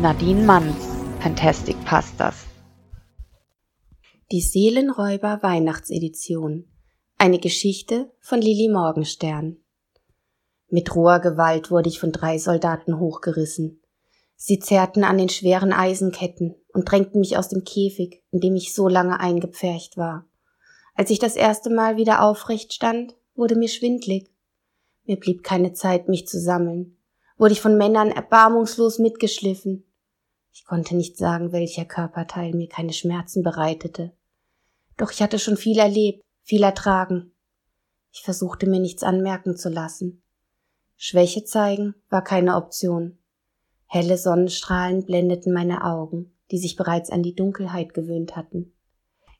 Nadine Mann, Fantastic Pastas. Die Seelenräuber Weihnachtsedition. Eine Geschichte von Lili Morgenstern. Mit roher Gewalt wurde ich von drei Soldaten hochgerissen. Sie zerrten an den schweren Eisenketten und drängten mich aus dem Käfig, in dem ich so lange eingepfercht war. Als ich das erste Mal wieder aufrecht stand, wurde mir schwindlig. Mir blieb keine Zeit, mich zu sammeln. Wurde ich von Männern erbarmungslos mitgeschliffen. Ich konnte nicht sagen, welcher Körperteil mir keine Schmerzen bereitete. Doch ich hatte schon viel erlebt, viel ertragen. Ich versuchte mir nichts anmerken zu lassen. Schwäche zeigen war keine Option. Helle Sonnenstrahlen blendeten meine Augen, die sich bereits an die Dunkelheit gewöhnt hatten.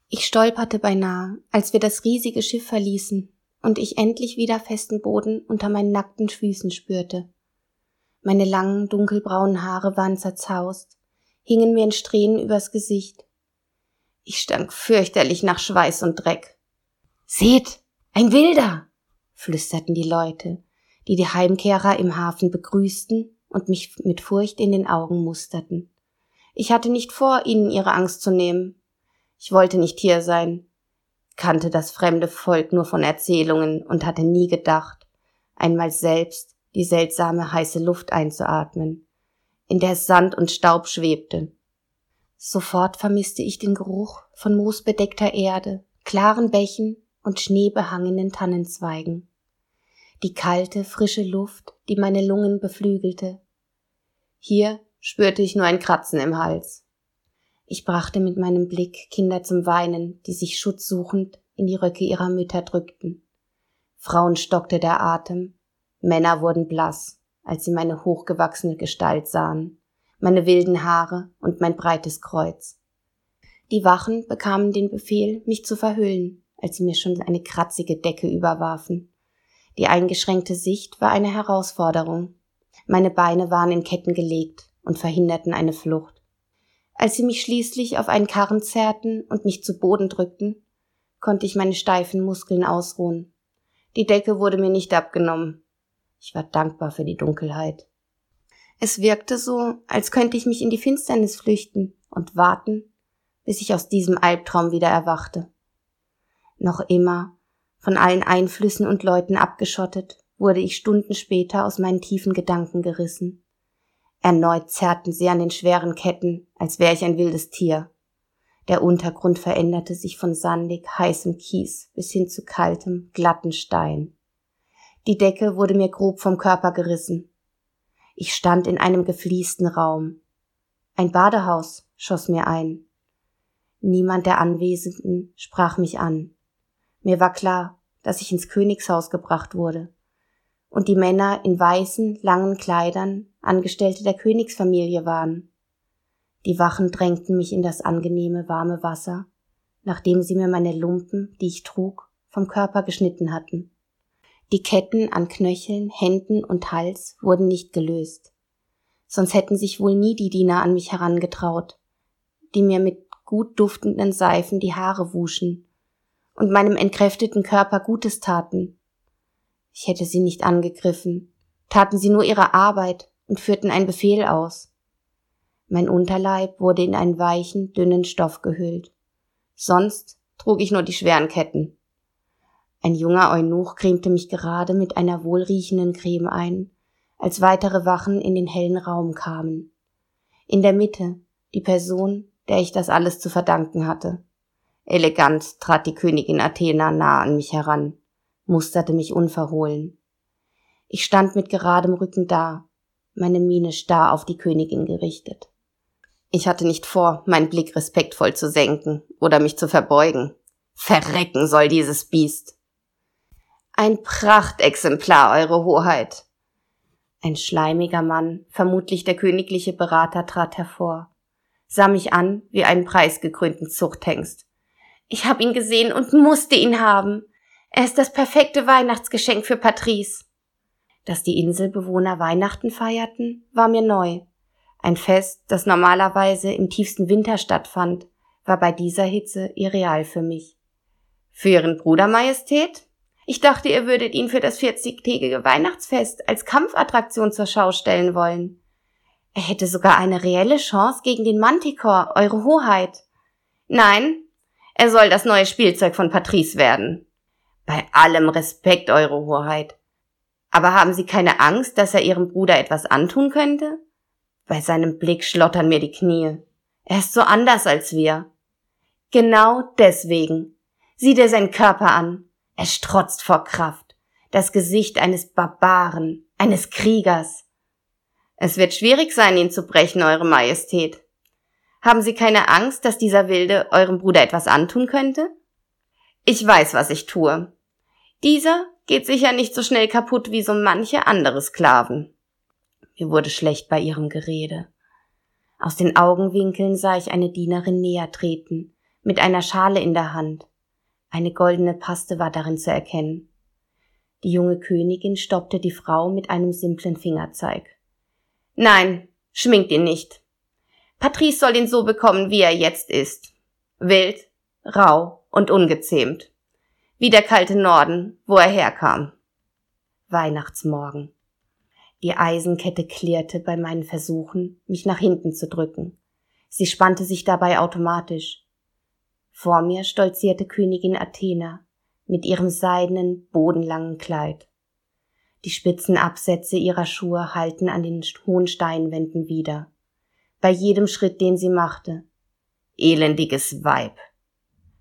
Ich stolperte beinahe, als wir das riesige Schiff verließen und ich endlich wieder festen Boden unter meinen nackten Füßen spürte. Meine langen, dunkelbraunen Haare waren zerzaust, hingen mir in Strähnen übers Gesicht. Ich stank fürchterlich nach Schweiß und Dreck. Seht, ein Wilder! flüsterten die Leute, die die Heimkehrer im Hafen begrüßten und mich mit Furcht in den Augen musterten. Ich hatte nicht vor, ihnen ihre Angst zu nehmen. Ich wollte nicht hier sein, kannte das fremde Volk nur von Erzählungen und hatte nie gedacht, einmal selbst die seltsame heiße Luft einzuatmen, in der Sand und Staub schwebte. Sofort vermisste ich den Geruch von moosbedeckter Erde, klaren Bächen und schneebehangenen Tannenzweigen die kalte, frische Luft, die meine Lungen beflügelte. Hier spürte ich nur ein Kratzen im Hals. Ich brachte mit meinem Blick Kinder zum Weinen, die sich schutzsuchend in die Röcke ihrer Mütter drückten. Frauen stockte der Atem, Männer wurden blass, als sie meine hochgewachsene Gestalt sahen, meine wilden Haare und mein breites Kreuz. Die Wachen bekamen den Befehl, mich zu verhüllen, als sie mir schon eine kratzige Decke überwarfen. Die eingeschränkte Sicht war eine Herausforderung. Meine Beine waren in Ketten gelegt und verhinderten eine Flucht. Als sie mich schließlich auf einen Karren zerrten und mich zu Boden drückten, konnte ich meine steifen Muskeln ausruhen. Die Decke wurde mir nicht abgenommen. Ich war dankbar für die Dunkelheit. Es wirkte so, als könnte ich mich in die Finsternis flüchten und warten, bis ich aus diesem Albtraum wieder erwachte. Noch immer von allen Einflüssen und Leuten abgeschottet, wurde ich Stunden später aus meinen tiefen Gedanken gerissen. Erneut zerrten sie an den schweren Ketten, als wäre ich ein wildes Tier. Der Untergrund veränderte sich von sandig, heißem Kies bis hin zu kaltem, glatten Stein. Die Decke wurde mir grob vom Körper gerissen. Ich stand in einem gefliesten Raum. Ein Badehaus schoss mir ein. Niemand der Anwesenden sprach mich an. Mir war klar, dass ich ins Königshaus gebracht wurde. Und die Männer in weißen, langen Kleidern Angestellte der Königsfamilie waren. Die Wachen drängten mich in das angenehme, warme Wasser, nachdem sie mir meine Lumpen, die ich trug, vom Körper geschnitten hatten. Die Ketten an Knöcheln, Händen und Hals wurden nicht gelöst. Sonst hätten sich wohl nie die Diener an mich herangetraut, die mir mit gut duftenden Seifen die Haare wuschen und meinem entkräfteten Körper Gutes taten. Ich hätte sie nicht angegriffen, taten sie nur ihre Arbeit und führten einen Befehl aus. Mein Unterleib wurde in einen weichen, dünnen Stoff gehüllt. Sonst trug ich nur die schweren Ketten. Ein junger Eunuch cremte mich gerade mit einer wohlriechenden Creme ein, als weitere Wachen in den hellen Raum kamen. In der Mitte die Person, der ich das alles zu verdanken hatte. Elegant trat die Königin Athena nah an mich heran, musterte mich unverhohlen. Ich stand mit geradem Rücken da, meine Miene starr auf die Königin gerichtet. Ich hatte nicht vor, meinen Blick respektvoll zu senken oder mich zu verbeugen. Verrecken soll dieses Biest. Ein Prachtexemplar, Eure Hoheit. Ein schleimiger Mann, vermutlich der königliche Berater, trat hervor, sah mich an wie einen preisgekrönten Zuchthengst ich habe ihn gesehen und musste ihn haben. Er ist das perfekte Weihnachtsgeschenk für Patrice. Dass die Inselbewohner Weihnachten feierten, war mir neu. Ein Fest, das normalerweise im tiefsten Winter stattfand, war bei dieser Hitze irreal für mich. Für Ihren Bruder Majestät? Ich dachte, ihr würdet ihn für das 40-tägige Weihnachtsfest als Kampfattraktion zur Schau stellen wollen. Er hätte sogar eine reelle Chance gegen den Manticore, Eure Hoheit. Nein, er soll das neue Spielzeug von Patrice werden. Bei allem Respekt, Eure Hoheit. Aber haben Sie keine Angst, dass er Ihrem Bruder etwas antun könnte? Bei seinem Blick schlottern mir die Knie. Er ist so anders als wir. Genau deswegen. Sieh dir seinen Körper an. Er strotzt vor Kraft. Das Gesicht eines Barbaren, eines Kriegers. Es wird schwierig sein, ihn zu brechen, Eure Majestät. Haben Sie keine Angst, dass dieser Wilde eurem Bruder etwas antun könnte? Ich weiß, was ich tue. Dieser geht sicher nicht so schnell kaputt wie so manche andere Sklaven. Mir wurde schlecht bei ihrem Gerede. Aus den Augenwinkeln sah ich eine Dienerin näher treten, mit einer Schale in der Hand. Eine goldene Paste war darin zu erkennen. Die junge Königin stoppte die Frau mit einem simplen Fingerzeig. Nein, schminkt ihn nicht. Patrice soll ihn so bekommen, wie er jetzt ist. Wild, rau und ungezähmt. Wie der kalte Norden, wo er herkam. Weihnachtsmorgen. Die Eisenkette klirrte bei meinen Versuchen, mich nach hinten zu drücken. Sie spannte sich dabei automatisch. Vor mir stolzierte Königin Athena mit ihrem seidenen, bodenlangen Kleid. Die spitzen Absätze ihrer Schuhe halten an den hohen Steinwänden wieder. Bei jedem Schritt, den sie machte. Elendiges Weib.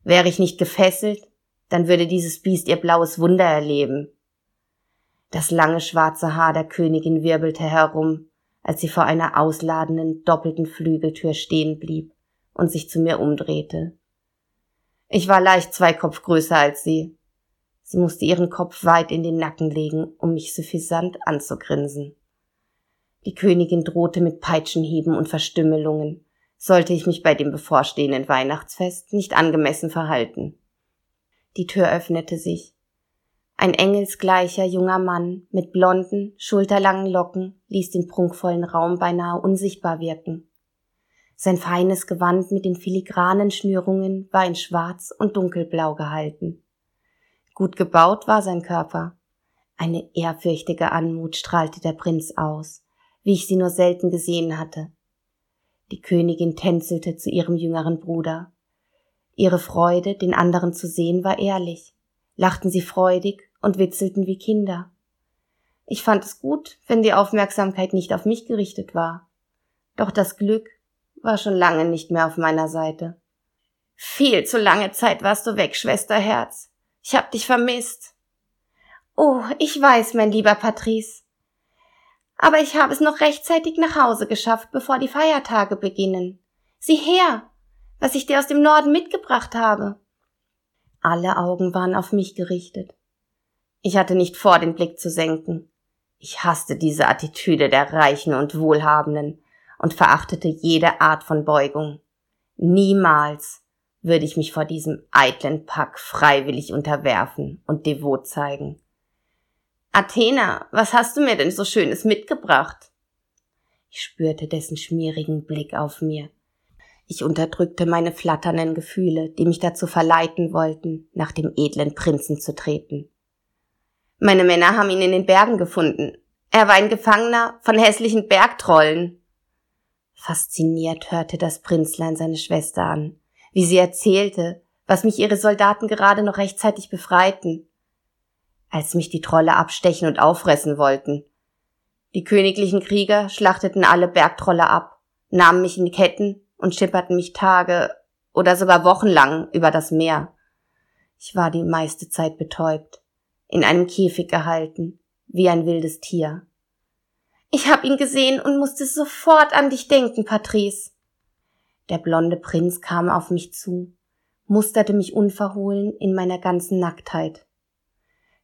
Wäre ich nicht gefesselt, dann würde dieses Biest ihr blaues Wunder erleben. Das lange schwarze Haar der Königin wirbelte herum, als sie vor einer ausladenden doppelten Flügeltür stehen blieb und sich zu mir umdrehte. Ich war leicht zwei Kopf größer als sie. Sie musste ihren Kopf weit in den Nacken legen, um mich suffisant anzugrinsen. Die Königin drohte mit Peitschenhieben und Verstümmelungen, sollte ich mich bei dem bevorstehenden Weihnachtsfest nicht angemessen verhalten. Die Tür öffnete sich. Ein engelsgleicher junger Mann mit blonden, schulterlangen Locken ließ den prunkvollen Raum beinahe unsichtbar wirken. Sein feines Gewand mit den filigranen Schnürungen war in schwarz und dunkelblau gehalten. Gut gebaut war sein Körper. Eine ehrfürchtige Anmut strahlte der Prinz aus, wie ich sie nur selten gesehen hatte. Die Königin tänzelte zu ihrem jüngeren Bruder. Ihre Freude, den anderen zu sehen, war ehrlich. Lachten sie freudig und witzelten wie Kinder. Ich fand es gut, wenn die Aufmerksamkeit nicht auf mich gerichtet war. Doch das Glück war schon lange nicht mehr auf meiner Seite. Viel zu lange Zeit warst du weg, Schwesterherz. Ich hab dich vermisst. Oh, ich weiß, mein lieber Patrice. Aber ich habe es noch rechtzeitig nach Hause geschafft, bevor die Feiertage beginnen. Sieh her, was ich dir aus dem Norden mitgebracht habe. Alle Augen waren auf mich gerichtet. Ich hatte nicht vor, den Blick zu senken. Ich hasste diese Attitüde der Reichen und Wohlhabenden und verachtete jede Art von Beugung. Niemals würde ich mich vor diesem eitlen Pack freiwillig unterwerfen und devot zeigen. Athena, was hast du mir denn so Schönes mitgebracht? Ich spürte dessen schmierigen Blick auf mir. Ich unterdrückte meine flatternden Gefühle, die mich dazu verleiten wollten, nach dem edlen Prinzen zu treten. Meine Männer haben ihn in den Bergen gefunden. Er war ein Gefangener von hässlichen Bergtrollen. Fasziniert hörte das Prinzlein seine Schwester an, wie sie erzählte, was mich ihre Soldaten gerade noch rechtzeitig befreiten, als mich die Trolle abstechen und auffressen wollten. Die königlichen Krieger schlachteten alle Bergtrolle ab, nahmen mich in Ketten und schipperten mich Tage oder sogar wochenlang über das Meer. Ich war die meiste Zeit betäubt, in einem Käfig gehalten, wie ein wildes Tier. Ich hab ihn gesehen und musste sofort an dich denken, Patrice. Der blonde Prinz kam auf mich zu, musterte mich unverhohlen in meiner ganzen Nacktheit.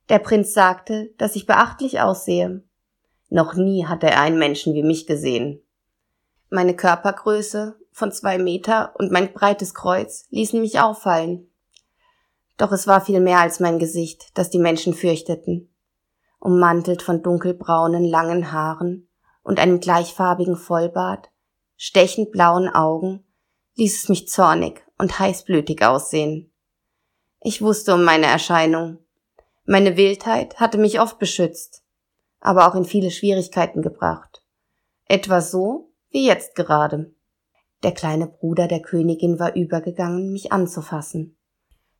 Der Prinz sagte, dass ich beachtlich aussehe. Noch nie hatte er einen Menschen wie mich gesehen. Meine Körpergröße von zwei Meter und mein breites Kreuz ließen mich auffallen. Doch es war viel mehr als mein Gesicht, das die Menschen fürchteten. Ummantelt von dunkelbraunen, langen Haaren und einem gleichfarbigen Vollbart, stechend blauen Augen, ließ es mich zornig und heißblütig aussehen. Ich wusste um meine Erscheinung. Meine Wildheit hatte mich oft beschützt, aber auch in viele Schwierigkeiten gebracht. Etwa so, wie jetzt gerade. Der kleine Bruder der Königin war übergegangen, mich anzufassen,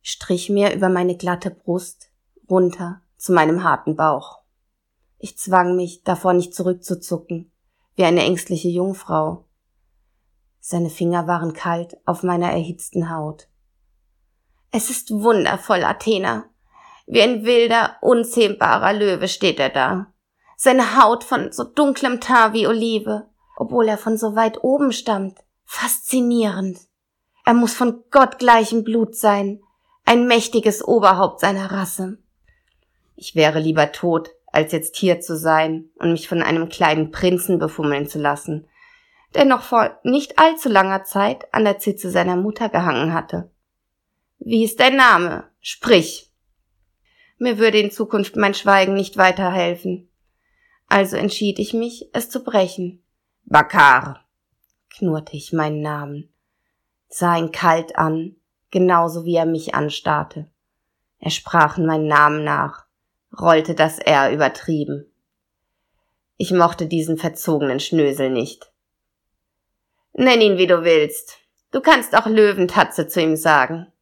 strich mir über meine glatte Brust runter zu meinem harten Bauch. Ich zwang mich, davor nicht zurückzuzucken, wie eine ängstliche Jungfrau. Seine Finger waren kalt auf meiner erhitzten Haut. Es ist wundervoll, Athena. Wie ein wilder, unzähmbarer Löwe steht er da. Seine Haut von so dunklem Teint wie Olive, obwohl er von so weit oben stammt. Faszinierend. Er muss von gottgleichem Blut sein, ein mächtiges Oberhaupt seiner Rasse. Ich wäre lieber tot, als jetzt hier zu sein und mich von einem kleinen Prinzen befummeln zu lassen, der noch vor nicht allzu langer Zeit an der Zitze seiner Mutter gehangen hatte. Wie ist dein Name? Sprich. Mir würde in Zukunft mein Schweigen nicht weiterhelfen. Also entschied ich mich, es zu brechen. Bakar, knurrte ich meinen Namen, sah ihn kalt an, genauso wie er mich anstarrte. Er sprach meinen Namen nach, rollte das R übertrieben. Ich mochte diesen verzogenen Schnösel nicht. Nenn ihn, wie du willst. Du kannst auch Löwentatze zu ihm sagen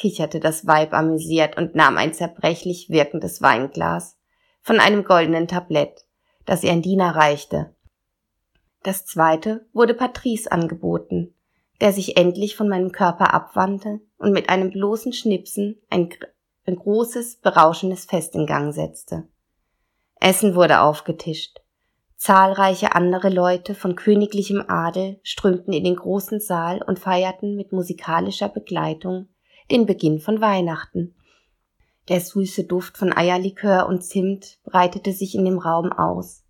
kicherte das Weib amüsiert und nahm ein zerbrechlich wirkendes Weinglas von einem goldenen Tablett, das ihr ein Diener reichte. Das zweite wurde Patrice angeboten, der sich endlich von meinem Körper abwandte und mit einem bloßen Schnipsen ein, ein großes, berauschendes Fest in Gang setzte. Essen wurde aufgetischt. Zahlreiche andere Leute von königlichem Adel strömten in den großen Saal und feierten mit musikalischer Begleitung den Beginn von Weihnachten. Der süße Duft von Eierlikör und Zimt breitete sich in dem Raum aus.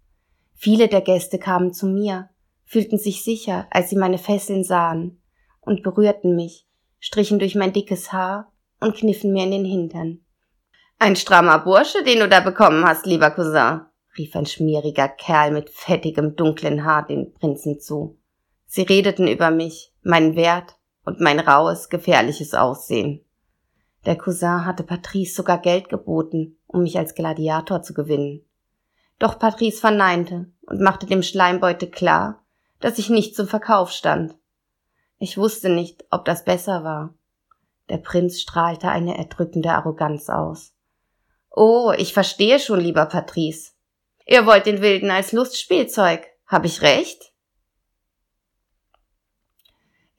Viele der Gäste kamen zu mir, fühlten sich sicher, als sie meine Fesseln sahen, und berührten mich, strichen durch mein dickes Haar und kniffen mir in den Hintern. Ein strammer Bursche, den du da bekommen hast, lieber Cousin, rief ein schmieriger Kerl mit fettigem, dunklen Haar den Prinzen zu. Sie redeten über mich, meinen Wert und mein raues, gefährliches Aussehen. Der Cousin hatte Patrice sogar Geld geboten, um mich als Gladiator zu gewinnen. Doch Patrice verneinte und machte dem Schleimbeute klar, dass ich nicht zum Verkauf stand. Ich wusste nicht, ob das besser war. Der Prinz strahlte eine erdrückende Arroganz aus. Oh, ich verstehe schon, lieber Patrice. Ihr wollt den Wilden als Lustspielzeug. Hab ich recht?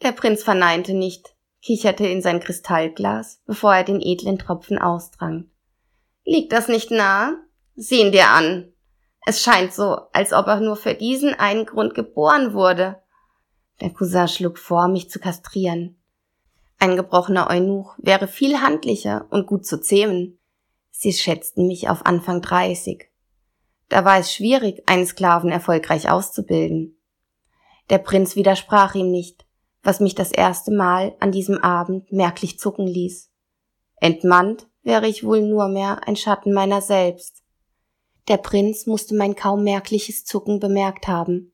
Der Prinz verneinte nicht, kicherte in sein Kristallglas, bevor er den edlen Tropfen austrank. Liegt das nicht nahe? Sieh ihn dir an. Es scheint so, als ob er nur für diesen einen Grund geboren wurde. Der Cousin schlug vor, mich zu kastrieren. Ein gebrochener Eunuch wäre viel handlicher und gut zu zähmen. Sie schätzten mich auf Anfang dreißig. Da war es schwierig, einen Sklaven erfolgreich auszubilden. Der Prinz widersprach ihm nicht, was mich das erste Mal an diesem Abend merklich zucken ließ. Entmannt wäre ich wohl nur mehr ein Schatten meiner selbst. Der Prinz musste mein kaum merkliches Zucken bemerkt haben.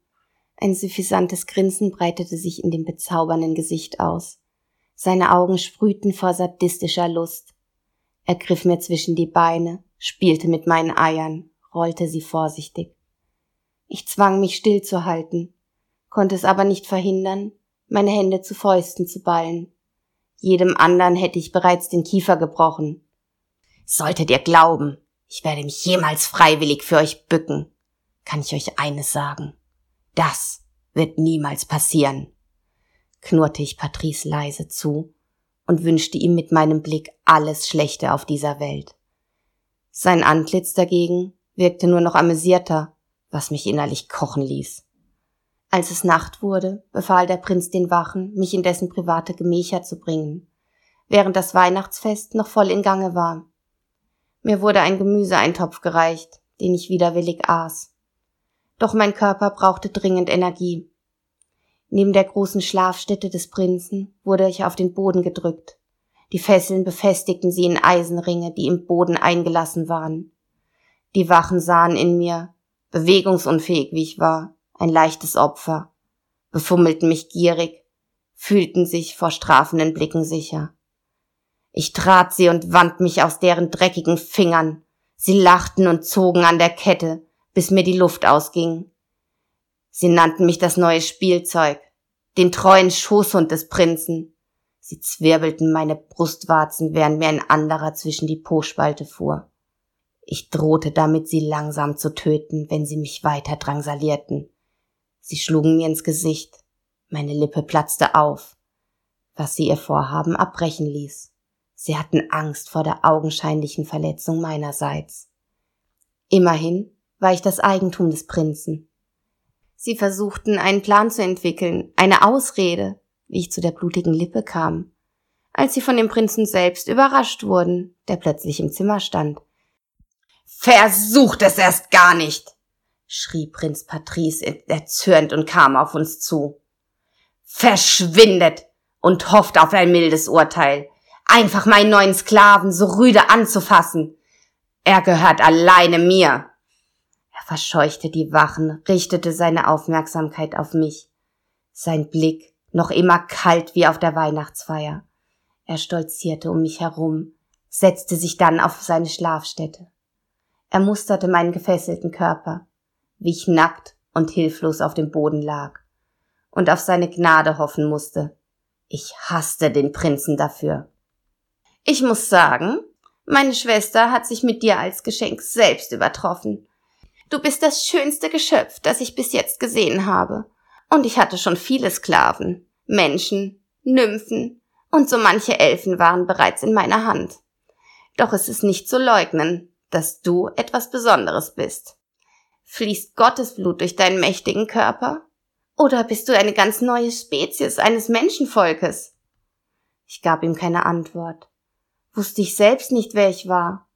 Ein suffisantes Grinsen breitete sich in dem bezaubernden Gesicht aus. Seine Augen sprühten vor sadistischer Lust. Er griff mir zwischen die Beine, spielte mit meinen Eiern, rollte sie vorsichtig. Ich zwang mich stillzuhalten, konnte es aber nicht verhindern, meine Hände zu Fäusten zu ballen. Jedem anderen hätte ich bereits den Kiefer gebrochen. Solltet ihr glauben, ich werde mich jemals freiwillig für euch bücken, kann ich euch eines sagen. Das wird niemals passieren, knurrte ich Patrice leise zu und wünschte ihm mit meinem Blick alles Schlechte auf dieser Welt. Sein Antlitz dagegen wirkte nur noch amüsierter, was mich innerlich kochen ließ. Als es Nacht wurde, befahl der Prinz den Wachen, mich in dessen private Gemächer zu bringen, während das Weihnachtsfest noch voll in Gange war. Mir wurde ein Gemüseeintopf gereicht, den ich widerwillig aß. Doch mein Körper brauchte dringend Energie. Neben der großen Schlafstätte des Prinzen wurde ich auf den Boden gedrückt. Die Fesseln befestigten sie in Eisenringe, die im Boden eingelassen waren. Die Wachen sahen in mir, bewegungsunfähig wie ich war, ein leichtes Opfer, befummelten mich gierig, fühlten sich vor strafenden Blicken sicher. Ich trat sie und wand mich aus deren dreckigen Fingern. Sie lachten und zogen an der Kette, bis mir die Luft ausging. Sie nannten mich das neue Spielzeug, den treuen Schoßhund des Prinzen. Sie zwirbelten meine Brustwarzen, während mir ein anderer zwischen die Po-Spalte fuhr. Ich drohte damit, sie langsam zu töten, wenn sie mich weiter drangsalierten. Sie schlugen mir ins Gesicht. Meine Lippe platzte auf, was sie ihr Vorhaben abbrechen ließ. Sie hatten Angst vor der augenscheinlichen Verletzung meinerseits. Immerhin war ich das Eigentum des Prinzen. Sie versuchten einen Plan zu entwickeln, eine Ausrede, wie ich zu der blutigen Lippe kam, als sie von dem Prinzen selbst überrascht wurden, der plötzlich im Zimmer stand. Versucht es erst gar nicht, schrie Prinz Patrice erzürnt und kam auf uns zu. Verschwindet und hofft auf ein mildes Urteil. Einfach meinen neuen Sklaven so rüde anzufassen. Er gehört alleine mir verscheuchte die Wachen, richtete seine Aufmerksamkeit auf mich. Sein Blick noch immer kalt wie auf der Weihnachtsfeier. Er stolzierte um mich herum, setzte sich dann auf seine Schlafstätte. Er musterte meinen gefesselten Körper, wie ich nackt und hilflos auf dem Boden lag und auf seine Gnade hoffen musste. Ich hasste den Prinzen dafür. Ich muss sagen, meine Schwester hat sich mit dir als Geschenk selbst übertroffen. Du bist das schönste Geschöpf, das ich bis jetzt gesehen habe. Und ich hatte schon viele Sklaven, Menschen, Nymphen und so manche Elfen waren bereits in meiner Hand. Doch es ist nicht zu leugnen, dass du etwas Besonderes bist. Fließt Gottes Blut durch deinen mächtigen Körper? Oder bist du eine ganz neue Spezies eines Menschenvolkes? Ich gab ihm keine Antwort. Wusste ich selbst nicht, wer ich war.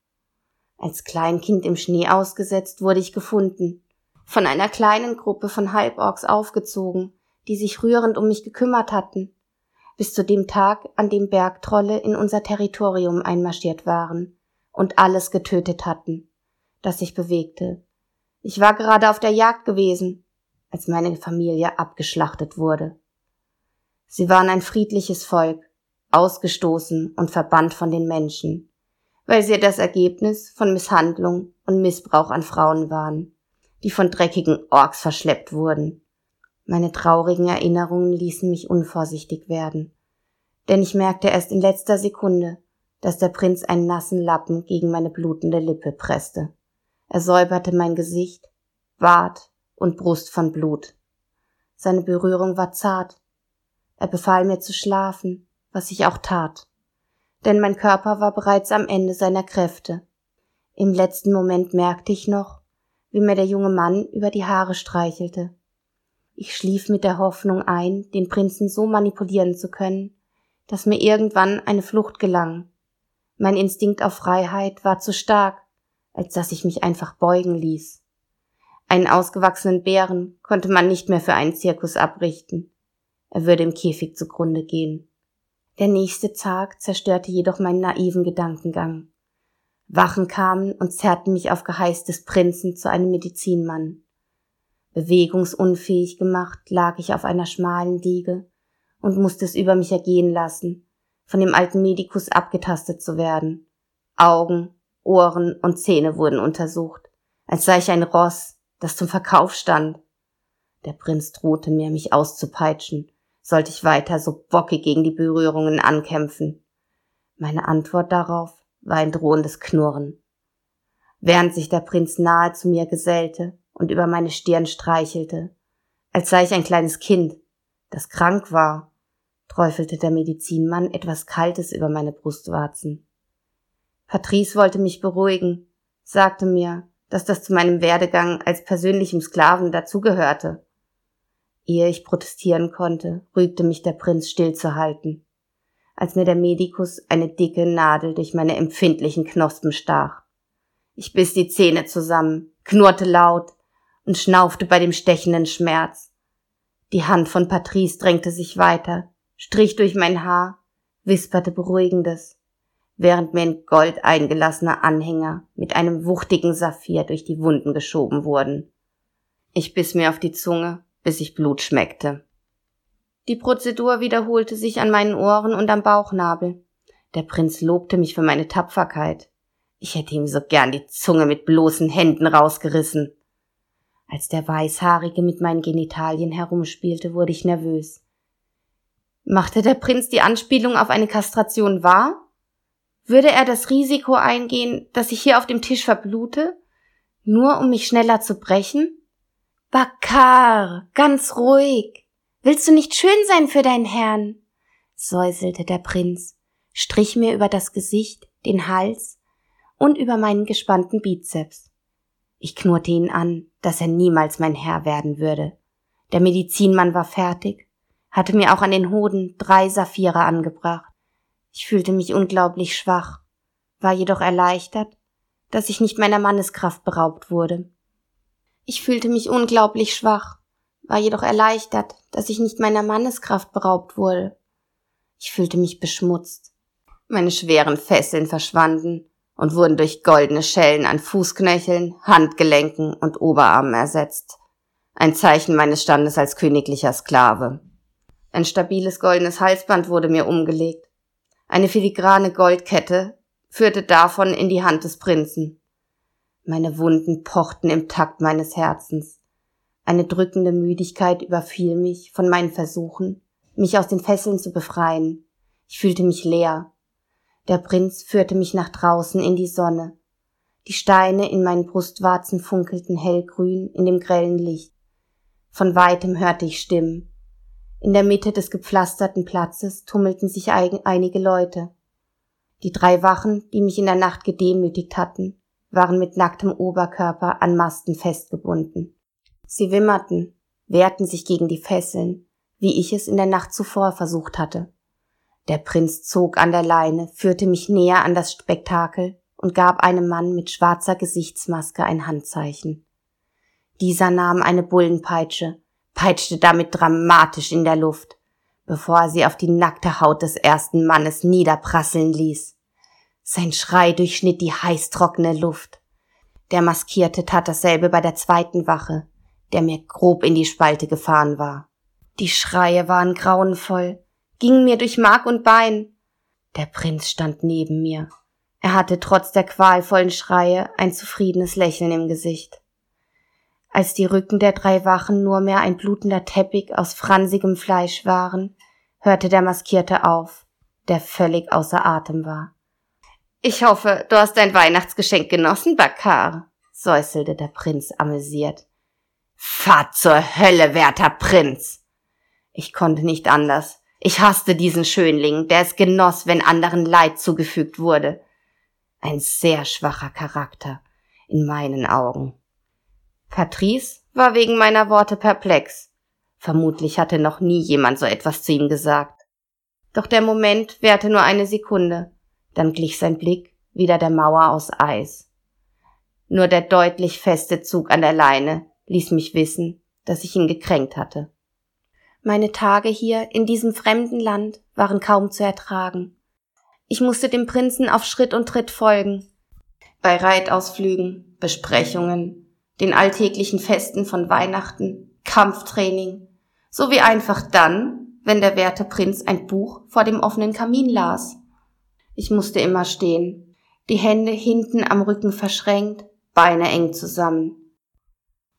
Als Kleinkind im Schnee ausgesetzt wurde ich gefunden, von einer kleinen Gruppe von Halborgs aufgezogen, die sich rührend um mich gekümmert hatten, bis zu dem Tag, an dem Bergtrolle in unser Territorium einmarschiert waren und alles getötet hatten, das sich bewegte. Ich war gerade auf der Jagd gewesen, als meine Familie abgeschlachtet wurde. Sie waren ein friedliches Volk, ausgestoßen und verbannt von den Menschen weil sie das Ergebnis von Misshandlung und Missbrauch an Frauen waren, die von dreckigen Orks verschleppt wurden. Meine traurigen Erinnerungen ließen mich unvorsichtig werden, denn ich merkte erst in letzter Sekunde, dass der Prinz einen nassen Lappen gegen meine blutende Lippe presste. Er säuberte mein Gesicht, Bart und Brust von Blut. Seine Berührung war zart. Er befahl mir zu schlafen, was ich auch tat denn mein Körper war bereits am Ende seiner Kräfte. Im letzten Moment merkte ich noch, wie mir der junge Mann über die Haare streichelte. Ich schlief mit der Hoffnung ein, den Prinzen so manipulieren zu können, dass mir irgendwann eine Flucht gelang. Mein Instinkt auf Freiheit war zu stark, als dass ich mich einfach beugen ließ. Einen ausgewachsenen Bären konnte man nicht mehr für einen Zirkus abrichten. Er würde im Käfig zugrunde gehen. Der nächste Tag zerstörte jedoch meinen naiven Gedankengang. Wachen kamen und zerrten mich auf Geheiß des Prinzen zu einem Medizinmann. Bewegungsunfähig gemacht lag ich auf einer schmalen Liege und musste es über mich ergehen lassen, von dem alten Medikus abgetastet zu werden. Augen, Ohren und Zähne wurden untersucht, als sei ich ein Ross, das zum Verkauf stand. Der Prinz drohte mir, mich auszupeitschen, sollte ich weiter so bockig gegen die Berührungen ankämpfen. Meine Antwort darauf war ein drohendes Knurren. Während sich der Prinz nahe zu mir gesellte und über meine Stirn streichelte, als sei ich ein kleines Kind, das krank war, träufelte der Medizinmann etwas Kaltes über meine Brustwarzen. Patrice wollte mich beruhigen, sagte mir, dass das zu meinem Werdegang als persönlichem Sklaven dazugehörte Ehe ich protestieren konnte, rügte mich der Prinz stillzuhalten, als mir der Medikus eine dicke Nadel durch meine empfindlichen Knospen stach. Ich biss die Zähne zusammen, knurrte laut und schnaufte bei dem stechenden Schmerz. Die Hand von Patrice drängte sich weiter, strich durch mein Haar, wisperte Beruhigendes, während mir in Gold eingelassene Anhänger mit einem wuchtigen Saphir durch die Wunden geschoben wurden. Ich biss mir auf die Zunge bis ich Blut schmeckte. Die Prozedur wiederholte sich an meinen Ohren und am Bauchnabel. Der Prinz lobte mich für meine Tapferkeit. Ich hätte ihm so gern die Zunge mit bloßen Händen rausgerissen. Als der Weißhaarige mit meinen Genitalien herumspielte, wurde ich nervös. Machte der Prinz die Anspielung auf eine Kastration wahr? Würde er das Risiko eingehen, dass ich hier auf dem Tisch verblute, nur um mich schneller zu brechen? Bakar, ganz ruhig. Willst du nicht schön sein für deinen Herrn? säuselte der Prinz, strich mir über das Gesicht, den Hals und über meinen gespannten Bizeps. Ich knurrte ihn an, dass er niemals mein Herr werden würde. Der Medizinmann war fertig, hatte mir auch an den Hoden drei Saphire angebracht. Ich fühlte mich unglaublich schwach, war jedoch erleichtert, dass ich nicht meiner Manneskraft beraubt wurde. Ich fühlte mich unglaublich schwach, war jedoch erleichtert, dass ich nicht meiner Manneskraft beraubt wurde. Ich fühlte mich beschmutzt. Meine schweren Fesseln verschwanden und wurden durch goldene Schellen an Fußknöcheln, Handgelenken und Oberarmen ersetzt. Ein Zeichen meines Standes als königlicher Sklave. Ein stabiles goldenes Halsband wurde mir umgelegt. Eine filigrane Goldkette führte davon in die Hand des Prinzen. Meine Wunden pochten im Takt meines Herzens. Eine drückende Müdigkeit überfiel mich von meinen Versuchen, mich aus den Fesseln zu befreien. Ich fühlte mich leer, der Prinz führte mich nach draußen in die Sonne. Die Steine in meinen Brustwarzen funkelten hellgrün in dem grellen Licht. Von weitem hörte ich Stimmen. In der Mitte des gepflasterten Platzes tummelten sich einige Leute. Die drei Wachen, die mich in der Nacht gedemütigt hatten, waren mit nacktem Oberkörper an Masten festgebunden. Sie wimmerten, wehrten sich gegen die Fesseln, wie ich es in der Nacht zuvor versucht hatte. Der Prinz zog an der Leine, führte mich näher an das Spektakel und gab einem Mann mit schwarzer Gesichtsmaske ein Handzeichen. Dieser nahm eine Bullenpeitsche, peitschte damit dramatisch in der Luft, bevor er sie auf die nackte Haut des ersten Mannes niederprasseln ließ. Sein Schrei durchschnitt die heißtrockene Luft. Der Maskierte tat dasselbe bei der zweiten Wache, der mir grob in die Spalte gefahren war. Die Schreie waren grauenvoll, gingen mir durch Mark und Bein. Der Prinz stand neben mir. Er hatte trotz der qualvollen Schreie ein zufriedenes Lächeln im Gesicht. Als die Rücken der drei Wachen nur mehr ein blutender Teppich aus fransigem Fleisch waren, hörte der Maskierte auf, der völlig außer Atem war. Ich hoffe, du hast dein Weihnachtsgeschenk genossen, Bakar, säuselte der Prinz amüsiert. Fahr zur Hölle, werter Prinz! Ich konnte nicht anders. Ich hasste diesen Schönling, der es genoss, wenn anderen Leid zugefügt wurde. Ein sehr schwacher Charakter, in meinen Augen. Patrice war wegen meiner Worte perplex. Vermutlich hatte noch nie jemand so etwas zu ihm gesagt. Doch der Moment währte nur eine Sekunde, dann glich sein Blick wieder der Mauer aus Eis. Nur der deutlich feste Zug an der Leine ließ mich wissen, dass ich ihn gekränkt hatte. Meine Tage hier in diesem fremden Land waren kaum zu ertragen. Ich musste dem Prinzen auf Schritt und Tritt folgen. Bei Reitausflügen, Besprechungen, den alltäglichen Festen von Weihnachten, Kampftraining, sowie einfach dann, wenn der werte Prinz ein Buch vor dem offenen Kamin las. Ich musste immer stehen, die Hände hinten am Rücken verschränkt, Beine eng zusammen.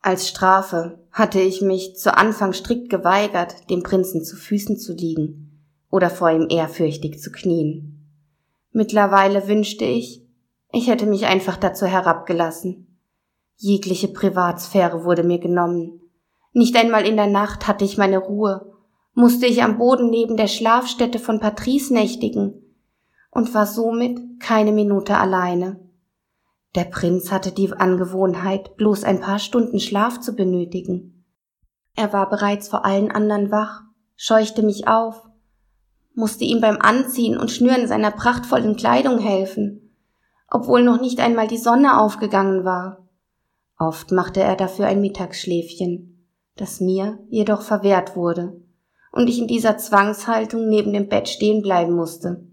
Als Strafe hatte ich mich zu Anfang strikt geweigert, dem Prinzen zu Füßen zu liegen oder vor ihm ehrfürchtig zu knien. Mittlerweile wünschte ich, ich hätte mich einfach dazu herabgelassen. Jegliche Privatsphäre wurde mir genommen. Nicht einmal in der Nacht hatte ich meine Ruhe, musste ich am Boden neben der Schlafstätte von Patrice nächtigen und war somit keine Minute alleine. Der Prinz hatte die Angewohnheit, bloß ein paar Stunden Schlaf zu benötigen. Er war bereits vor allen anderen wach, scheuchte mich auf, musste ihm beim Anziehen und Schnüren seiner prachtvollen Kleidung helfen, obwohl noch nicht einmal die Sonne aufgegangen war. Oft machte er dafür ein Mittagsschläfchen, das mir jedoch verwehrt wurde, und ich in dieser Zwangshaltung neben dem Bett stehen bleiben musste.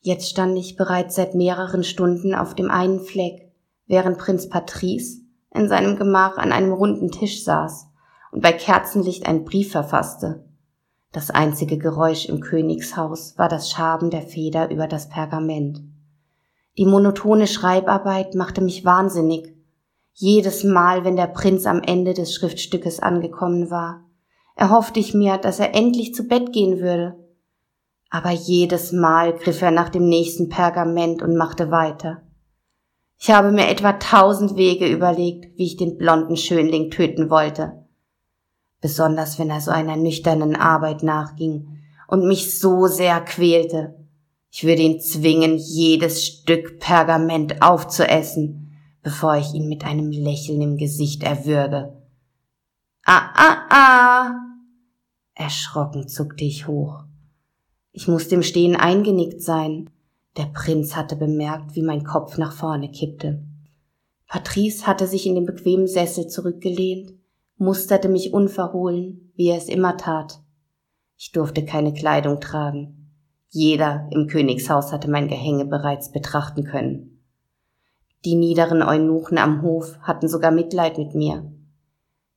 Jetzt stand ich bereits seit mehreren Stunden auf dem einen Fleck, während Prinz Patrice in seinem Gemach an einem runden Tisch saß und bei Kerzenlicht einen Brief verfasste. Das einzige Geräusch im Königshaus war das Schaben der Feder über das Pergament. Die monotone Schreibarbeit machte mich wahnsinnig. Jedes Mal, wenn der Prinz am Ende des Schriftstückes angekommen war, erhoffte ich mir, dass er endlich zu Bett gehen würde. Aber jedes Mal griff er nach dem nächsten Pergament und machte weiter. Ich habe mir etwa tausend Wege überlegt, wie ich den blonden Schönling töten wollte. Besonders wenn er so einer nüchternen Arbeit nachging und mich so sehr quälte. Ich würde ihn zwingen, jedes Stück Pergament aufzuessen bevor ich ihn mit einem Lächeln im Gesicht erwürge. Ah, ah, ah! Erschrocken zuckte ich hoch. Ich musste im Stehen eingenickt sein. Der Prinz hatte bemerkt, wie mein Kopf nach vorne kippte. Patrice hatte sich in den bequemen Sessel zurückgelehnt, musterte mich unverhohlen, wie er es immer tat. Ich durfte keine Kleidung tragen. Jeder im Königshaus hatte mein Gehänge bereits betrachten können. Die niederen Eunuchen am Hof hatten sogar Mitleid mit mir.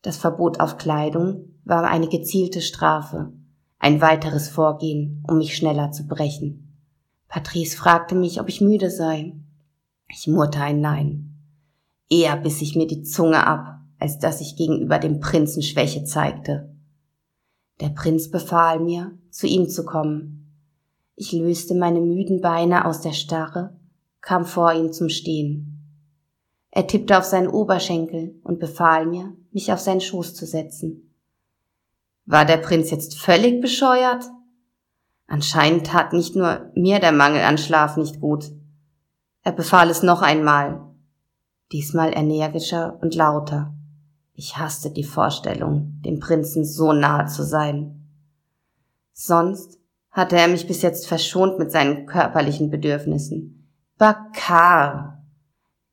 Das Verbot auf Kleidung war eine gezielte Strafe, ein weiteres Vorgehen, um mich schneller zu brechen. Patrice fragte mich, ob ich müde sei. Ich murrte ein Nein. Eher biss ich mir die Zunge ab, als dass ich gegenüber dem Prinzen Schwäche zeigte. Der Prinz befahl mir, zu ihm zu kommen. Ich löste meine müden Beine aus der Starre, kam vor ihm zum Stehen. Er tippte auf seinen Oberschenkel und befahl mir, mich auf seinen Schoß zu setzen. War der Prinz jetzt völlig bescheuert? Anscheinend tat nicht nur mir der Mangel an Schlaf nicht gut. Er befahl es noch einmal, diesmal energischer und lauter. Ich hasste die Vorstellung, dem Prinzen so nahe zu sein. Sonst hatte er mich bis jetzt verschont mit seinen körperlichen Bedürfnissen. Bakar,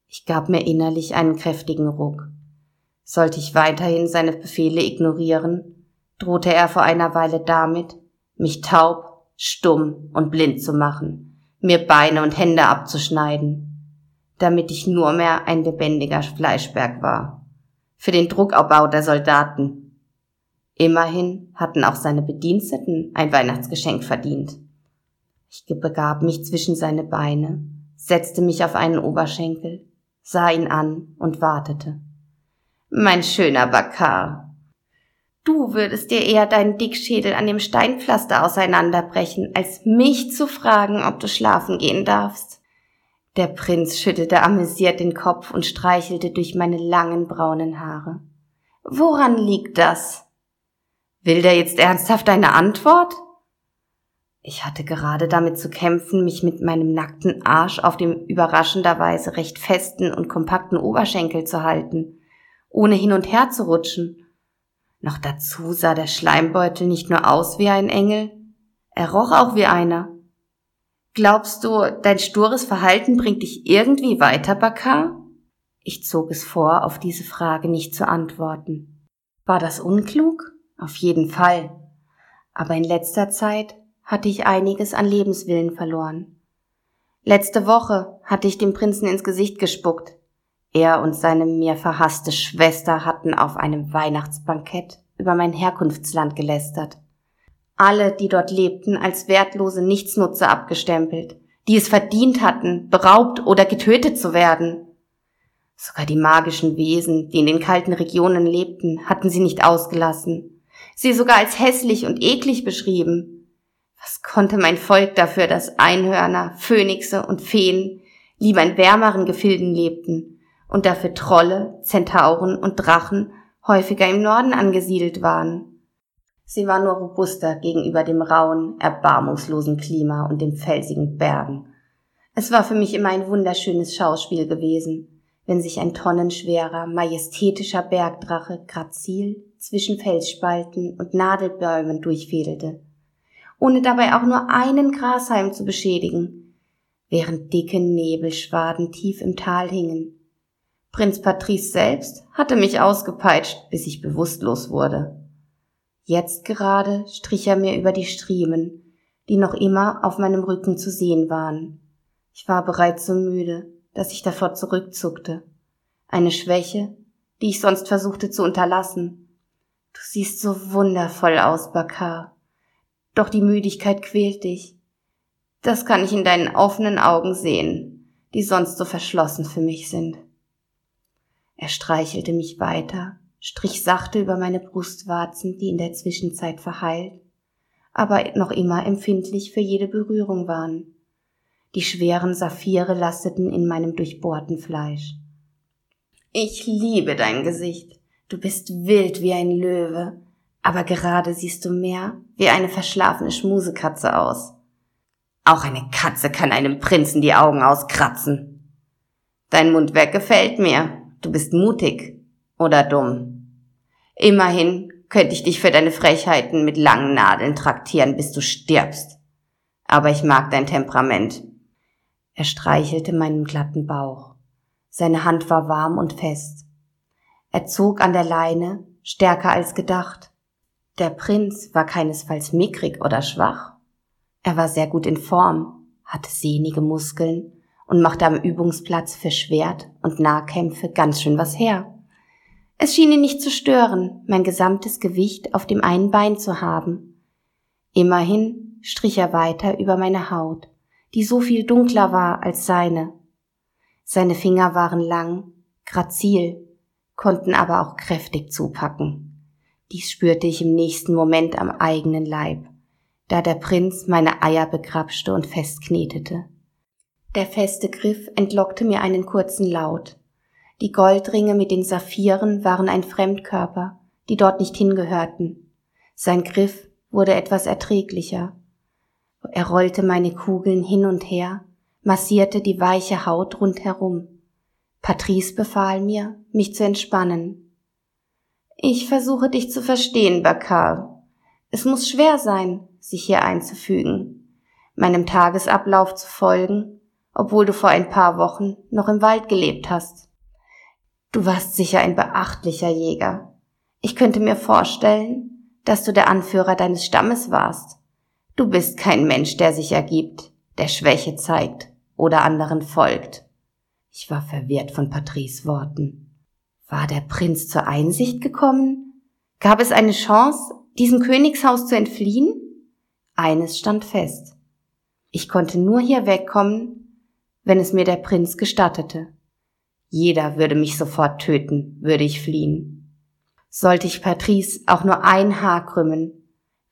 ich gab mir innerlich einen kräftigen Ruck. Sollte ich weiterhin seine Befehle ignorieren, drohte er vor einer Weile damit, mich taub, stumm und blind zu machen, mir Beine und Hände abzuschneiden, damit ich nur mehr ein lebendiger Fleischberg war. Für den Druckabbau der Soldaten. Immerhin hatten auch seine Bediensteten ein Weihnachtsgeschenk verdient. Ich begab mich zwischen seine Beine, setzte mich auf einen Oberschenkel sah ihn an und wartete. Mein schöner Bakar. Du würdest dir eher deinen Dickschädel an dem Steinpflaster auseinanderbrechen, als mich zu fragen, ob du schlafen gehen darfst. Der Prinz schüttelte amüsiert den Kopf und streichelte durch meine langen braunen Haare. Woran liegt das? Will der jetzt ernsthaft eine Antwort? Ich hatte gerade damit zu kämpfen, mich mit meinem nackten Arsch auf dem überraschenderweise recht festen und kompakten Oberschenkel zu halten, ohne hin und her zu rutschen. Noch dazu sah der Schleimbeutel nicht nur aus wie ein Engel, er roch auch wie einer. Glaubst du, dein stures Verhalten bringt dich irgendwie weiter, Bakar? Ich zog es vor, auf diese Frage nicht zu antworten. War das unklug? Auf jeden Fall. Aber in letzter Zeit hatte ich einiges an Lebenswillen verloren. Letzte Woche hatte ich dem Prinzen ins Gesicht gespuckt. Er und seine mir verhasste Schwester hatten auf einem Weihnachtsbankett über mein Herkunftsland gelästert. Alle, die dort lebten, als wertlose Nichtsnutze abgestempelt, die es verdient hatten, beraubt oder getötet zu werden. Sogar die magischen Wesen, die in den kalten Regionen lebten, hatten sie nicht ausgelassen, sie sogar als hässlich und eklig beschrieben. Was konnte mein Volk dafür, dass Einhörner, Phönixe und Feen lieber in wärmeren Gefilden lebten und dafür Trolle, Zentauren und Drachen häufiger im Norden angesiedelt waren? Sie war nur robuster gegenüber dem rauen, erbarmungslosen Klima und den felsigen Bergen. Es war für mich immer ein wunderschönes Schauspiel gewesen, wenn sich ein tonnenschwerer, majestätischer Bergdrache grazil zwischen Felsspalten und Nadelbäumen durchfädelte ohne dabei auch nur einen Grashalm zu beschädigen, während dicke Nebelschwaden tief im Tal hingen. Prinz Patrice selbst hatte mich ausgepeitscht, bis ich bewusstlos wurde. Jetzt gerade strich er mir über die Striemen, die noch immer auf meinem Rücken zu sehen waren. Ich war bereits so müde, dass ich davor zurückzuckte. Eine Schwäche, die ich sonst versuchte zu unterlassen. Du siehst so wundervoll aus, Bakar. Doch die Müdigkeit quält dich. Das kann ich in deinen offenen Augen sehen, die sonst so verschlossen für mich sind. Er streichelte mich weiter, strich sachte über meine Brustwarzen, die in der Zwischenzeit verheilt, aber noch immer empfindlich für jede Berührung waren. Die schweren Saphire lasteten in meinem durchbohrten Fleisch. Ich liebe dein Gesicht. Du bist wild wie ein Löwe, aber gerade siehst du mehr wie eine verschlafene Schmusekatze aus. Auch eine Katze kann einem Prinzen die Augen auskratzen. Dein Mundwerk gefällt mir. Du bist mutig oder dumm. Immerhin könnte ich dich für deine Frechheiten mit langen Nadeln traktieren, bis du stirbst. Aber ich mag dein Temperament. Er streichelte meinen glatten Bauch. Seine Hand war warm und fest. Er zog an der Leine, stärker als gedacht. Der Prinz war keinesfalls mickrig oder schwach. Er war sehr gut in Form, hatte sehnige Muskeln und machte am Übungsplatz für Schwert- und Nahkämpfe ganz schön was her. Es schien ihn nicht zu stören, mein gesamtes Gewicht auf dem einen Bein zu haben. Immerhin strich er weiter über meine Haut, die so viel dunkler war als seine. Seine Finger waren lang, grazil, konnten aber auch kräftig zupacken. Dies spürte ich im nächsten Moment am eigenen Leib da der Prinz meine Eier begrapschte und festknetete. Der feste Griff entlockte mir einen kurzen Laut. Die Goldringe mit den Saphiren waren ein Fremdkörper, die dort nicht hingehörten. Sein Griff wurde etwas erträglicher. Er rollte meine Kugeln hin und her, massierte die weiche Haut rundherum. Patrice befahl mir, mich zu entspannen. Ich versuche dich zu verstehen, Bakar. Es muss schwer sein, sich hier einzufügen, meinem Tagesablauf zu folgen, obwohl du vor ein paar Wochen noch im Wald gelebt hast. Du warst sicher ein beachtlicher Jäger. Ich könnte mir vorstellen, dass du der Anführer deines Stammes warst. Du bist kein Mensch, der sich ergibt, der Schwäche zeigt oder anderen folgt. Ich war verwirrt von Patrice Worten. War der Prinz zur Einsicht gekommen? Gab es eine Chance, diesem Königshaus zu entfliehen? Eines stand fest. Ich konnte nur hier wegkommen, wenn es mir der Prinz gestattete. Jeder würde mich sofort töten, würde ich fliehen. Sollte ich Patrice auch nur ein Haar krümmen,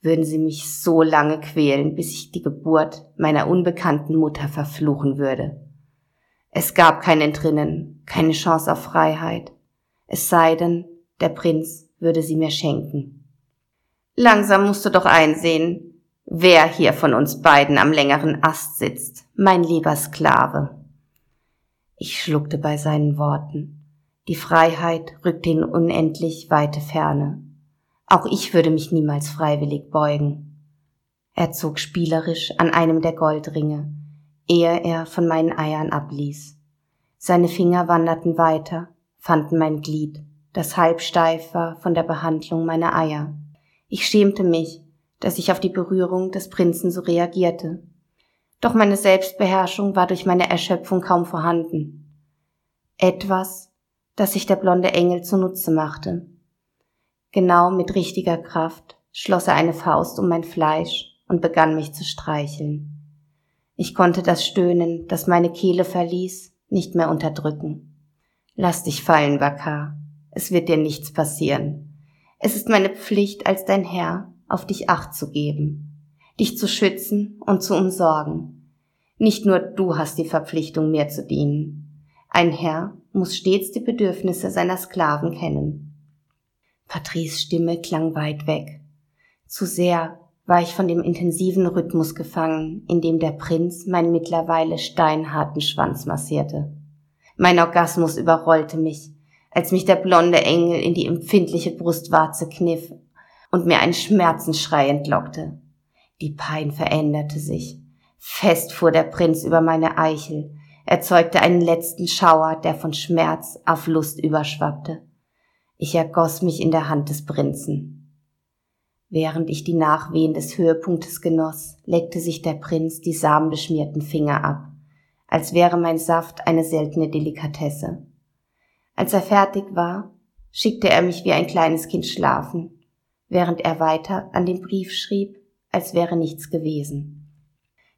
würden sie mich so lange quälen, bis ich die Geburt meiner unbekannten Mutter verfluchen würde. Es gab kein Entrinnen, keine Chance auf Freiheit, es sei denn, der Prinz würde sie mir schenken. Langsam musst du doch einsehen, wer hier von uns beiden am längeren Ast sitzt, mein lieber Sklave. Ich schluckte bei seinen Worten. Die Freiheit rückte in unendlich weite Ferne. Auch ich würde mich niemals freiwillig beugen. Er zog spielerisch an einem der Goldringe, ehe er von meinen Eiern abließ. Seine Finger wanderten weiter, fanden mein Glied, das halb steif war von der Behandlung meiner Eier. Ich schämte mich, dass ich auf die Berührung des Prinzen so reagierte. Doch meine Selbstbeherrschung war durch meine Erschöpfung kaum vorhanden. Etwas, das sich der blonde Engel zunutze machte. Genau mit richtiger Kraft schloss er eine Faust um mein Fleisch und begann mich zu streicheln. Ich konnte das Stöhnen, das meine Kehle verließ, nicht mehr unterdrücken. Lass dich fallen, Bakar. Es wird dir nichts passieren. Es ist meine Pflicht als dein Herr, auf dich acht zu geben, dich zu schützen und zu umsorgen. Nicht nur du hast die Verpflichtung, mir zu dienen. Ein Herr muss stets die Bedürfnisse seiner Sklaven kennen. Patrice Stimme klang weit weg. Zu sehr war ich von dem intensiven Rhythmus gefangen, in dem der Prinz meinen mittlerweile steinharten Schwanz massierte. Mein Orgasmus überrollte mich, als mich der blonde Engel in die empfindliche Brustwarze kniff und mir einen Schmerzensschrei entlockte. Die Pein veränderte sich. Fest fuhr der Prinz über meine Eichel, erzeugte einen letzten Schauer, der von Schmerz auf Lust überschwappte. Ich ergoss mich in der Hand des Prinzen. Während ich die Nachwehen des Höhepunktes genoss, leckte sich der Prinz die samenbeschmierten Finger ab, als wäre mein Saft eine seltene Delikatesse. Als er fertig war, schickte er mich wie ein kleines Kind schlafen während er weiter an dem Brief schrieb, als wäre nichts gewesen.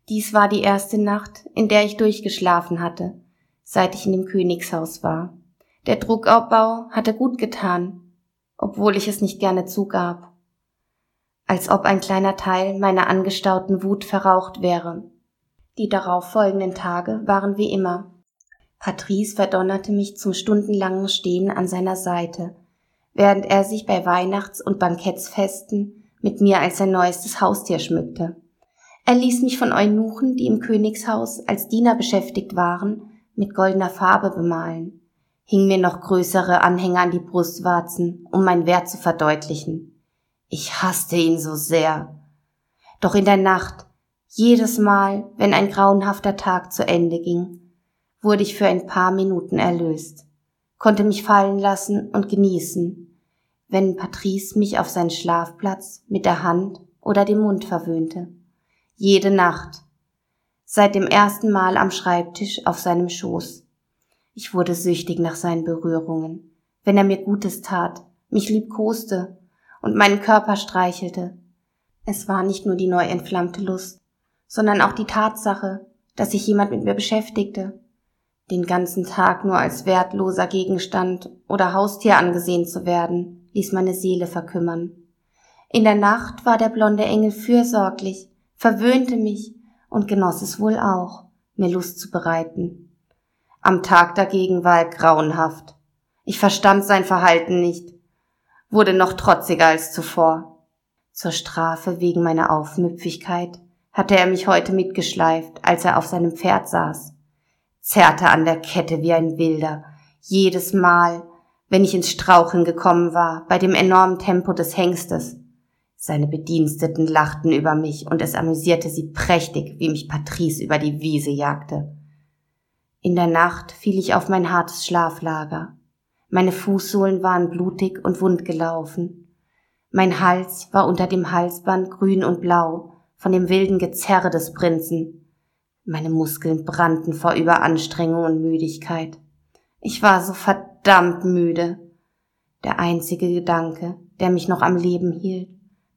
Dies war die erste Nacht, in der ich durchgeschlafen hatte, seit ich in dem Königshaus war. Der Druckabbau hatte gut getan, obwohl ich es nicht gerne zugab. Als ob ein kleiner Teil meiner angestauten Wut verraucht wäre. Die darauf folgenden Tage waren wie immer. Patrice verdonnerte mich zum stundenlangen Stehen an seiner Seite, während er sich bei Weihnachts- und Bankettsfesten mit mir als sein neuestes Haustier schmückte. Er ließ mich von Eunuchen, die im Königshaus als Diener beschäftigt waren, mit goldener Farbe bemalen, hing mir noch größere Anhänger an die Brustwarzen, um mein Wert zu verdeutlichen. Ich hasste ihn so sehr. Doch in der Nacht, jedes Mal, wenn ein grauenhafter Tag zu Ende ging, wurde ich für ein paar Minuten erlöst, konnte mich fallen lassen und genießen, wenn Patrice mich auf seinen Schlafplatz mit der Hand oder dem Mund verwöhnte. Jede Nacht. Seit dem ersten Mal am Schreibtisch auf seinem Schoß. Ich wurde süchtig nach seinen Berührungen, wenn er mir Gutes tat, mich liebkoste und meinen Körper streichelte. Es war nicht nur die neu entflammte Lust, sondern auch die Tatsache, dass sich jemand mit mir beschäftigte, den ganzen Tag nur als wertloser Gegenstand oder Haustier angesehen zu werden, ließ meine Seele verkümmern. In der Nacht war der blonde Engel fürsorglich, verwöhnte mich und genoss es wohl auch, mir Lust zu bereiten. Am Tag dagegen war er grauenhaft. Ich verstand sein Verhalten nicht, wurde noch trotziger als zuvor. Zur Strafe wegen meiner Aufmüpfigkeit hatte er mich heute mitgeschleift, als er auf seinem Pferd saß zerrte an der Kette wie ein Wilder. Jedes Mal, wenn ich ins Straucheln gekommen war, bei dem enormen Tempo des Hengstes. Seine Bediensteten lachten über mich und es amüsierte sie prächtig, wie mich Patrice über die Wiese jagte. In der Nacht fiel ich auf mein hartes Schlaflager. Meine Fußsohlen waren blutig und wund gelaufen. Mein Hals war unter dem Halsband grün und blau von dem wilden Gezerre des Prinzen, meine Muskeln brannten vor Überanstrengung und Müdigkeit. Ich war so verdammt müde. Der einzige Gedanke, der mich noch am Leben hielt,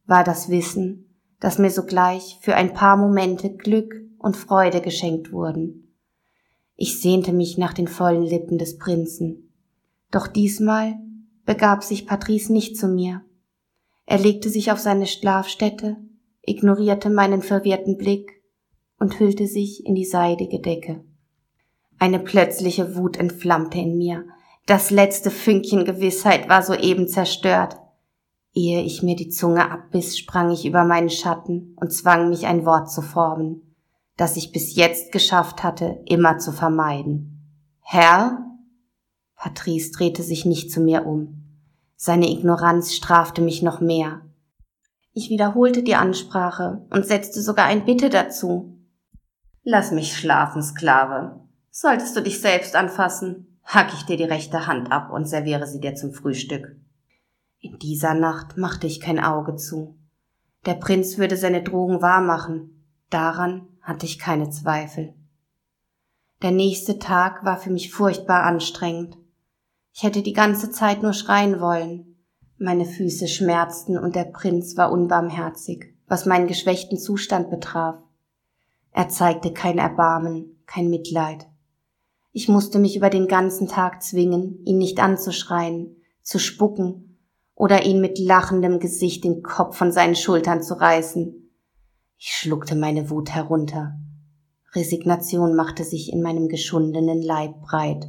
war das Wissen, dass mir sogleich für ein paar Momente Glück und Freude geschenkt wurden. Ich sehnte mich nach den vollen Lippen des Prinzen. Doch diesmal begab sich Patrice nicht zu mir. Er legte sich auf seine Schlafstätte, ignorierte meinen verwirrten Blick und hüllte sich in die seidige Decke. Eine plötzliche Wut entflammte in mir. Das letzte Fünkchen Gewissheit war soeben zerstört. Ehe ich mir die Zunge abbiss, sprang ich über meinen Schatten und zwang mich ein Wort zu formen, das ich bis jetzt geschafft hatte, immer zu vermeiden. Herr? Patrice drehte sich nicht zu mir um. Seine Ignoranz strafte mich noch mehr. Ich wiederholte die Ansprache und setzte sogar ein Bitte dazu. Lass mich schlafen, Sklave. Solltest du dich selbst anfassen, hack ich dir die rechte Hand ab und serviere sie dir zum Frühstück. In dieser Nacht machte ich kein Auge zu. Der Prinz würde seine Drogen wahrmachen. Daran hatte ich keine Zweifel. Der nächste Tag war für mich furchtbar anstrengend. Ich hätte die ganze Zeit nur schreien wollen. Meine Füße schmerzten und der Prinz war unbarmherzig, was meinen geschwächten Zustand betraf. Er zeigte kein Erbarmen, kein Mitleid. Ich musste mich über den ganzen Tag zwingen, ihn nicht anzuschreien, zu spucken oder ihn mit lachendem Gesicht den Kopf von seinen Schultern zu reißen. Ich schluckte meine Wut herunter. Resignation machte sich in meinem geschundenen Leib breit.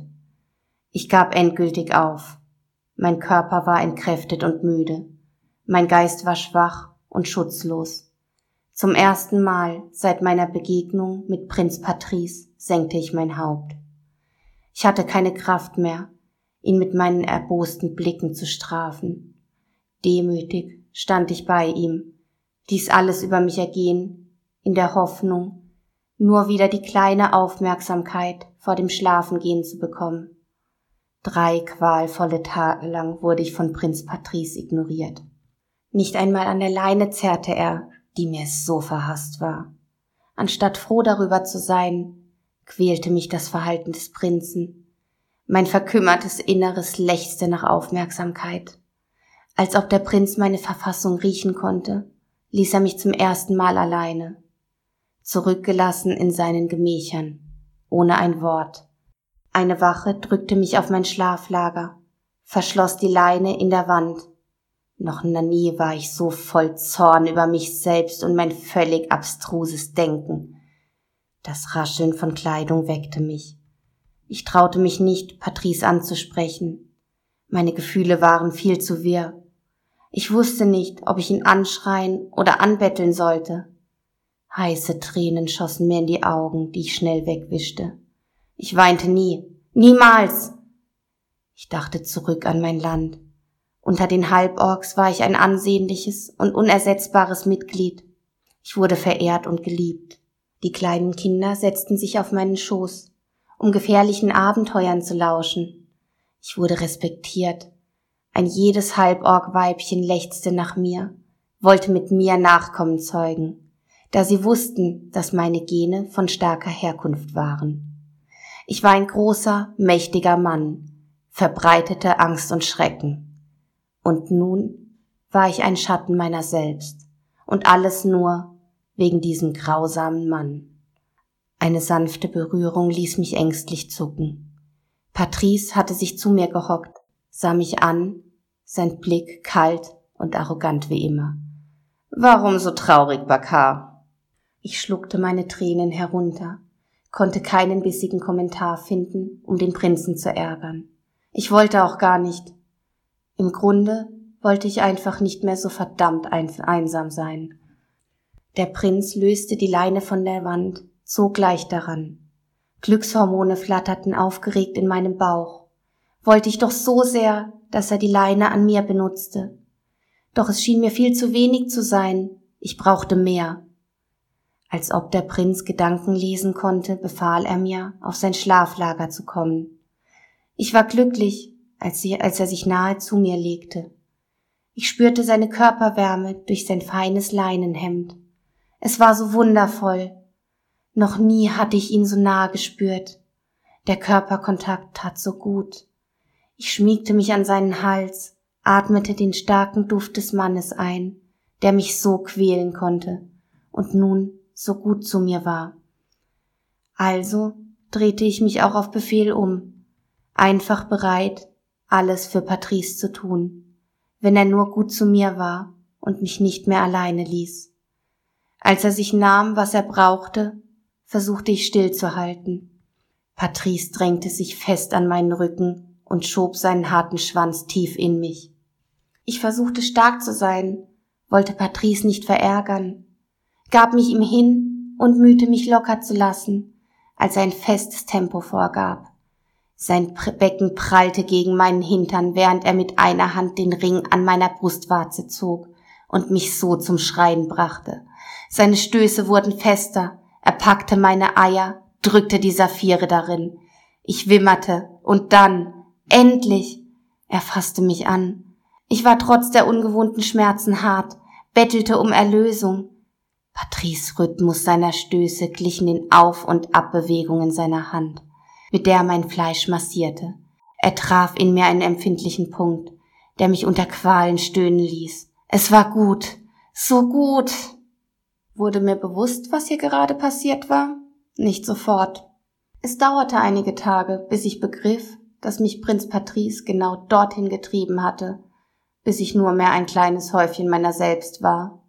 Ich gab endgültig auf. Mein Körper war entkräftet und müde. Mein Geist war schwach und schutzlos. Zum ersten Mal seit meiner Begegnung mit Prinz Patrice senkte ich mein Haupt. Ich hatte keine Kraft mehr, ihn mit meinen erbosten Blicken zu strafen. Demütig stand ich bei ihm, dies alles über mich ergehen, in der Hoffnung, nur wieder die kleine Aufmerksamkeit vor dem Schlafengehen zu bekommen. Drei qualvolle Tage lang wurde ich von Prinz Patrice ignoriert. Nicht einmal an der Leine zerrte er, die mir so verhasst war. Anstatt froh darüber zu sein, quälte mich das Verhalten des Prinzen. Mein verkümmertes Inneres lechzte nach Aufmerksamkeit. Als ob der Prinz meine Verfassung riechen konnte, ließ er mich zum ersten Mal alleine, zurückgelassen in seinen Gemächern, ohne ein Wort, Eine Wache drückte mich auf mein Schlaflager, verschloss die Leine in der Wand. Noch nie war ich so voll Zorn über mich selbst und mein völlig abstruses Denken. Das Rascheln von Kleidung weckte mich. Ich traute mich nicht, Patrice anzusprechen. Meine Gefühle waren viel zu wirr. Ich wusste nicht, ob ich ihn anschreien oder anbetteln sollte. Heiße Tränen schossen mir in die Augen, die ich schnell wegwischte. Ich weinte nie, niemals. Ich dachte zurück an mein Land. Unter den Halborgs war ich ein ansehnliches und unersetzbares Mitglied. Ich wurde verehrt und geliebt. Die kleinen Kinder setzten sich auf meinen Schoß, um gefährlichen Abenteuern zu lauschen. Ich wurde respektiert, ein jedes Halborg-Weibchen lechzte nach mir, wollte mit mir Nachkommen zeugen, da sie wussten, dass meine Gene von starker Herkunft waren. Ich war ein großer, mächtiger Mann, verbreitete Angst und Schrecken. Und nun war ich ein Schatten meiner selbst, und alles nur wegen diesem grausamen Mann. Eine sanfte Berührung ließ mich ängstlich zucken. Patrice hatte sich zu mir gehockt, sah mich an, sein Blick kalt und arrogant wie immer. Warum so traurig, Bakar? Ich schluckte meine Tränen herunter, konnte keinen bissigen Kommentar finden, um den Prinzen zu ärgern. Ich wollte auch gar nicht. Im Grunde wollte ich einfach nicht mehr so verdammt einsam sein. Der Prinz löste die Leine von der Wand, zog gleich daran. Glückshormone flatterten aufgeregt in meinem Bauch wollte ich doch so sehr, dass er die Leine an mir benutzte. Doch es schien mir viel zu wenig zu sein, ich brauchte mehr. Als ob der Prinz Gedanken lesen konnte, befahl er mir, auf sein Schlaflager zu kommen. Ich war glücklich, als, sie, als er sich nahe zu mir legte. Ich spürte seine Körperwärme durch sein feines Leinenhemd. Es war so wundervoll. Noch nie hatte ich ihn so nahe gespürt. Der Körperkontakt tat so gut. Ich schmiegte mich an seinen Hals, atmete den starken Duft des Mannes ein, der mich so quälen konnte und nun so gut zu mir war. Also drehte ich mich auch auf Befehl um, einfach bereit, alles für Patrice zu tun, wenn er nur gut zu mir war und mich nicht mehr alleine ließ. Als er sich nahm, was er brauchte, versuchte ich stillzuhalten. Patrice drängte sich fest an meinen Rücken und schob seinen harten Schwanz tief in mich. Ich versuchte stark zu sein, wollte Patrice nicht verärgern, gab mich ihm hin und mühte mich locker zu lassen, als er ein festes Tempo vorgab. Sein Becken prallte gegen meinen Hintern, während er mit einer Hand den Ring an meiner Brustwarze zog und mich so zum Schreien brachte. Seine Stöße wurden fester, er packte meine Eier, drückte die Saphire darin. Ich wimmerte und dann, Endlich! Er fasste mich an. Ich war trotz der ungewohnten Schmerzen hart, bettelte um Erlösung. Patrice Rhythmus seiner Stöße glichen den Auf- und Abbewegungen seiner Hand, mit der mein Fleisch massierte. Er traf in mir einen empfindlichen Punkt, der mich unter Qualen stöhnen ließ. Es war gut, so gut. Wurde mir bewusst, was hier gerade passiert war? Nicht sofort. Es dauerte einige Tage, bis ich begriff, dass mich Prinz Patrice genau dorthin getrieben hatte, bis ich nur mehr ein kleines Häufchen meiner selbst war.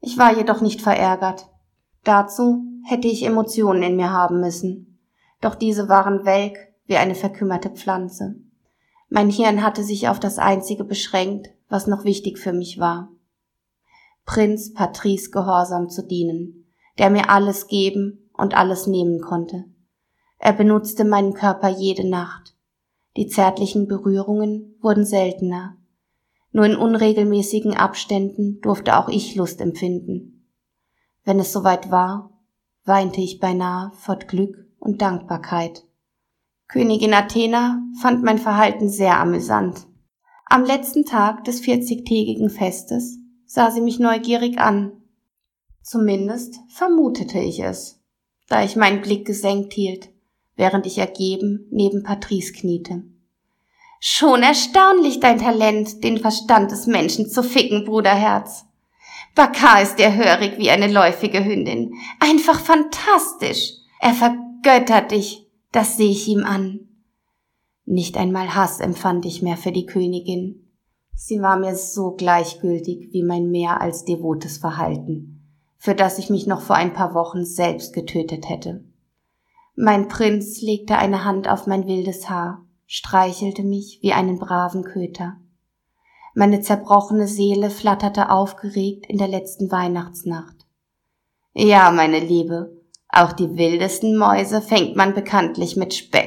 Ich war jedoch nicht verärgert. Dazu hätte ich Emotionen in mir haben müssen, doch diese waren welk wie eine verkümmerte Pflanze. Mein Hirn hatte sich auf das Einzige beschränkt, was noch wichtig für mich war. Prinz Patrice gehorsam zu dienen, der mir alles geben und alles nehmen konnte. Er benutzte meinen Körper jede Nacht, die zärtlichen Berührungen wurden seltener. Nur in unregelmäßigen Abständen durfte auch ich Lust empfinden. Wenn es soweit war, weinte ich beinahe vor Glück und Dankbarkeit. Königin Athena fand mein Verhalten sehr amüsant. Am letzten Tag des vierzigtägigen Festes sah sie mich neugierig an. Zumindest vermutete ich es, da ich meinen Blick gesenkt hielt während ich ergeben neben Patrice kniete. Schon erstaunlich dein Talent, den Verstand des Menschen zu ficken, Bruderherz. Bakar ist dir hörig wie eine läufige Hündin. Einfach fantastisch. Er vergöttert dich. Das sehe ich ihm an. Nicht einmal Hass empfand ich mehr für die Königin. Sie war mir so gleichgültig wie mein mehr als devotes Verhalten, für das ich mich noch vor ein paar Wochen selbst getötet hätte. Mein Prinz legte eine Hand auf mein wildes Haar, streichelte mich wie einen braven Köter. Meine zerbrochene Seele flatterte aufgeregt in der letzten Weihnachtsnacht. Ja, meine Liebe, auch die wildesten Mäuse fängt man bekanntlich mit Speck